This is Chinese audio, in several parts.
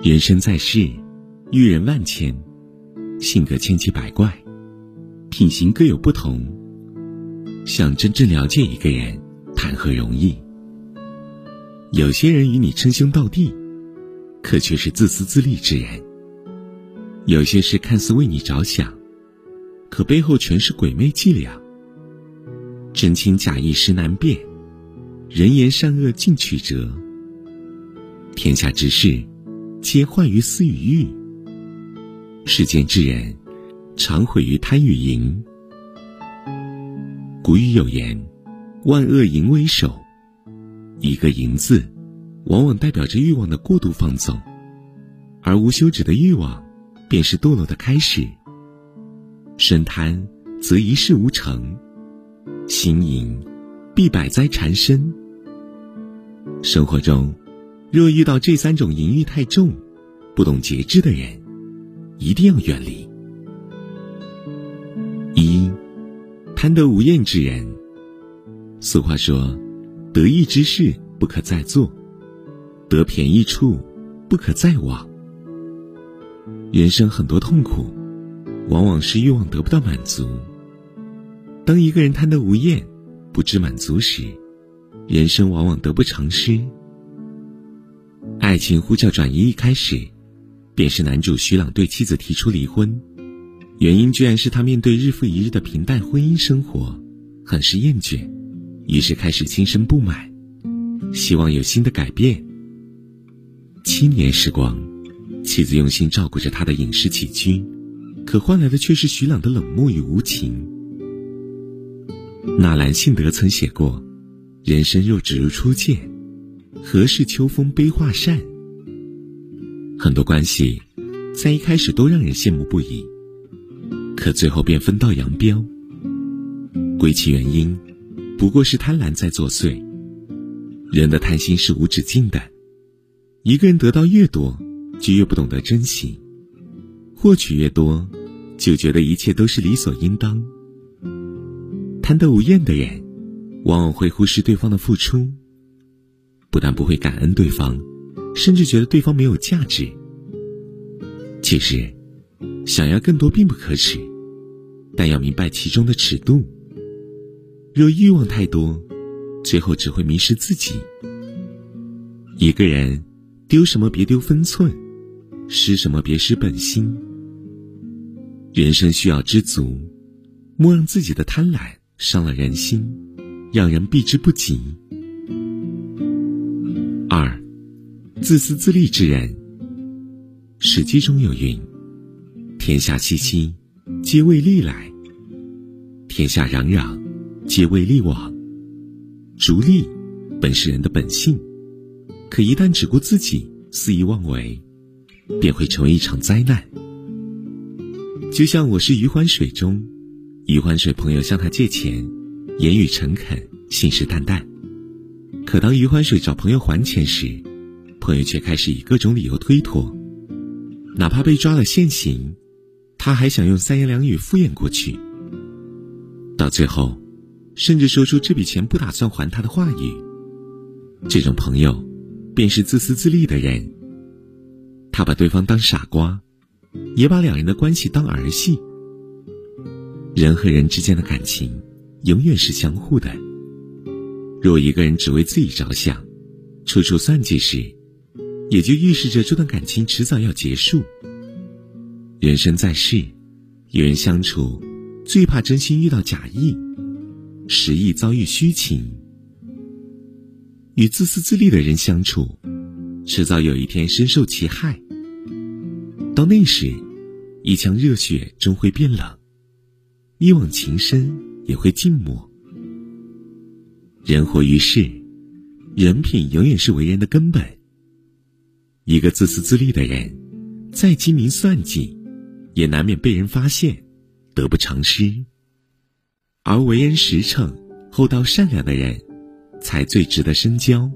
人生在世，遇人万千，性格千奇百怪，品行各有不同。想真正了解一个人，谈何容易？有些人与你称兄道弟，可却是自私自利之人；有些事看似为你着想，可背后全是鬼魅伎俩。真情假意实难辨，人言善恶尽曲折。天下之事。皆坏于私与欲，世间之人常毁于贪与淫。古语有言：“万恶淫为首。”一个“淫”字，往往代表着欲望的过度放纵，而无休止的欲望，便是堕落的开始。深贪则一事无成，心淫必百灾缠身。生活中。若遇到这三种淫欲太重、不懂节制的人，一定要远离。一，贪得无厌之人。俗话说：“得意之事不可再做，得便宜处不可再往。”人生很多痛苦，往往是欲望得不到满足。当一个人贪得无厌、不知满足时，人生往往得不偿失。爱情呼叫转移一开始，便是男主徐朗对妻子提出离婚，原因居然是他面对日复一日的平淡婚姻生活，很是厌倦，于是开始心生不满，希望有新的改变。七年时光，妻子用心照顾着他的饮食起居，可换来的却是徐朗的冷漠与无情。纳兰性德曾写过：“人生若只如初见。”何事秋风悲画扇？很多关系，在一开始都让人羡慕不已，可最后便分道扬镳。归其原因，不过是贪婪在作祟。人的贪心是无止境的，一个人得到越多，就越不懂得珍惜；获取越多，就觉得一切都是理所应当。贪得无厌的人，往往会忽视对方的付出。不但不会感恩对方，甚至觉得对方没有价值。其实，想要更多并不可耻，但要明白其中的尺度。若欲望太多，最后只会迷失自己。一个人丢什么别丢分寸，失什么别失本心。人生需要知足，莫让自己的贪婪伤了人心，让人避之不及。二，自私自利之人。史记中有云：“天下熙熙，皆为利来；天下攘攘，皆为利往。”逐利本是人的本性，可一旦只顾自己，肆意妄为，便会成为一场灾难。就像我是余欢水中，余欢水朋友向他借钱，言语诚恳，信誓旦旦。可当余欢水找朋友还钱时，朋友却开始以各种理由推脱，哪怕被抓了现行，他还想用三言两语敷衍过去。到最后，甚至说出这笔钱不打算还他的话语。这种朋友，便是自私自利的人。他把对方当傻瓜，也把两人的关系当儿戏。人和人之间的感情，永远是相互的。若一个人只为自己着想，处处算计时，也就预示着这段感情迟早要结束。人生在世，与人相处，最怕真心遇到假意，实意遭遇虚情。与自私自利的人相处，迟早有一天深受其害。到那时，一腔热血终会变冷，一往情深也会静默。人活于世，人品永远是为人的根本。一个自私自利的人，再精明算计，也难免被人发现，得不偿失。而为人实诚、厚道善良的人，才最值得深交。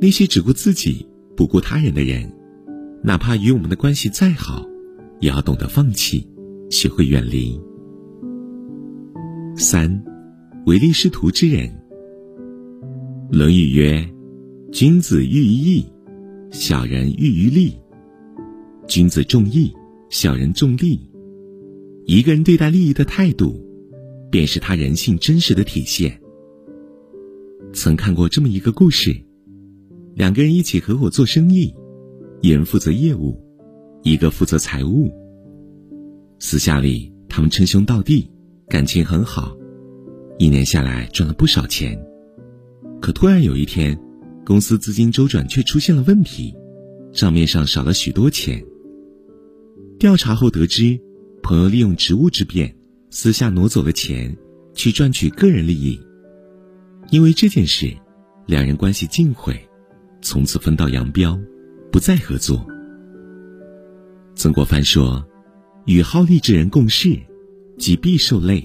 那些只顾自己不顾他人的人，哪怕与我们的关系再好，也要懂得放弃，学会远离。三。唯利是图之人，《论语》曰：“君子喻于义，小人喻于利。君子重义，小人重利。一个人对待利益的态度，便是他人性真实的体现。曾看过这么一个故事：两个人一起合伙做生意，一人负责业务，一个负责财务。私下里，他们称兄道弟，感情很好，一年下来赚了不少钱。可突然有一天，公司资金周转却出现了问题，账面上少了许多钱。调查后得知，朋友利用职务之便，私下挪走了钱，去赚取个人利益。因为这件事，两人关系尽毁，从此分道扬镳，不再合作。曾国藩说：“与好利之人共事，即必受累；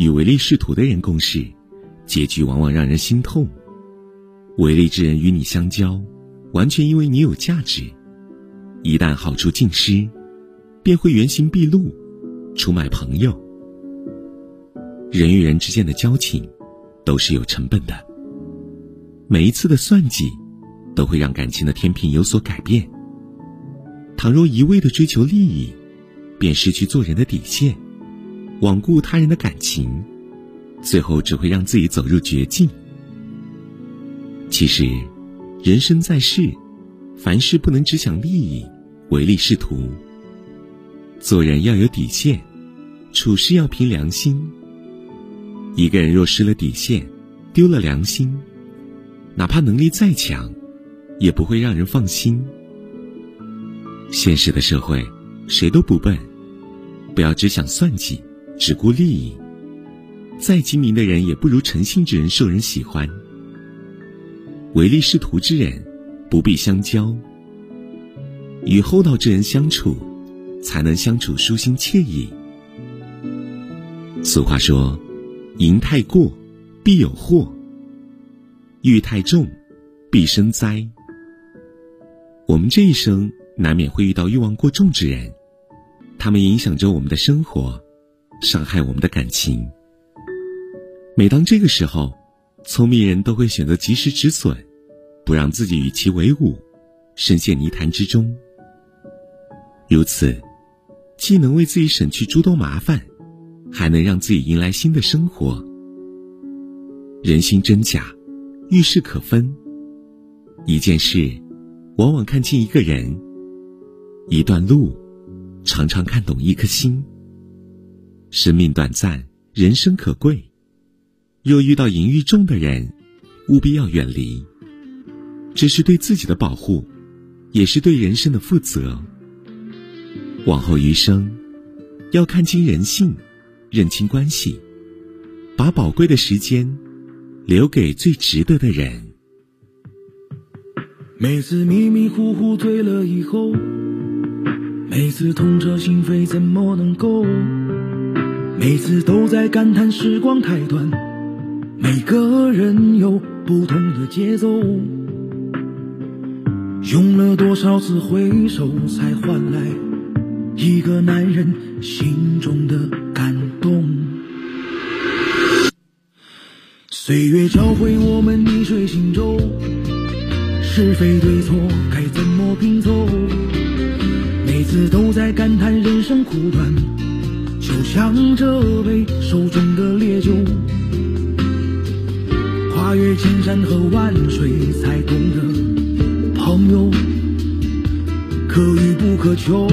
与唯利是图的人共事，结局往往让人心痛。唯利之人与你相交，完全因为你有价值。”一旦好处尽失，便会原形毕露，出卖朋友。人与人之间的交情，都是有成本的。每一次的算计，都会让感情的天平有所改变。倘若一味的追求利益，便失去做人的底线，罔顾他人的感情，最后只会让自己走入绝境。其实，人生在世。凡事不能只想利益，唯利是图。做人要有底线，处事要凭良心。一个人若失了底线，丢了良心，哪怕能力再强，也不会让人放心。现实的社会，谁都不笨，不要只想算计，只顾利益。再精明的人，也不如诚信之人受人喜欢。唯利是图之人。不必相交，与厚道之人相处，才能相处舒心惬意。俗话说：“淫太过，必有祸；欲太重，必生灾。”我们这一生难免会遇到欲望过重之人，他们影响着我们的生活，伤害我们的感情。每当这个时候，聪明人都会选择及时止损。不让自己与其为伍，深陷泥潭之中。如此，既能为自己省去诸多麻烦，还能让自己迎来新的生活。人心真假，遇事可分。一件事，往往看清一个人；一段路，常常看懂一颗心。生命短暂，人生可贵。若遇到淫欲重的人，务必要远离。这是对自己的保护，也是对人生的负责。往后余生，要看清人性，认清关系，把宝贵的时间留给最值得的人。每次迷迷糊糊醉了以后，每次痛彻心扉，怎么能够？每次都在感叹时光太短，每个人有不同的节奏。用了多少次回首，才换来一个男人心中的感动？岁月教会我们逆水行舟，是非对错该怎么拼凑？每次都在感叹人生苦短，就像这杯手中的烈酒，跨越千山和万水，才懂得。朋友，可遇不可求，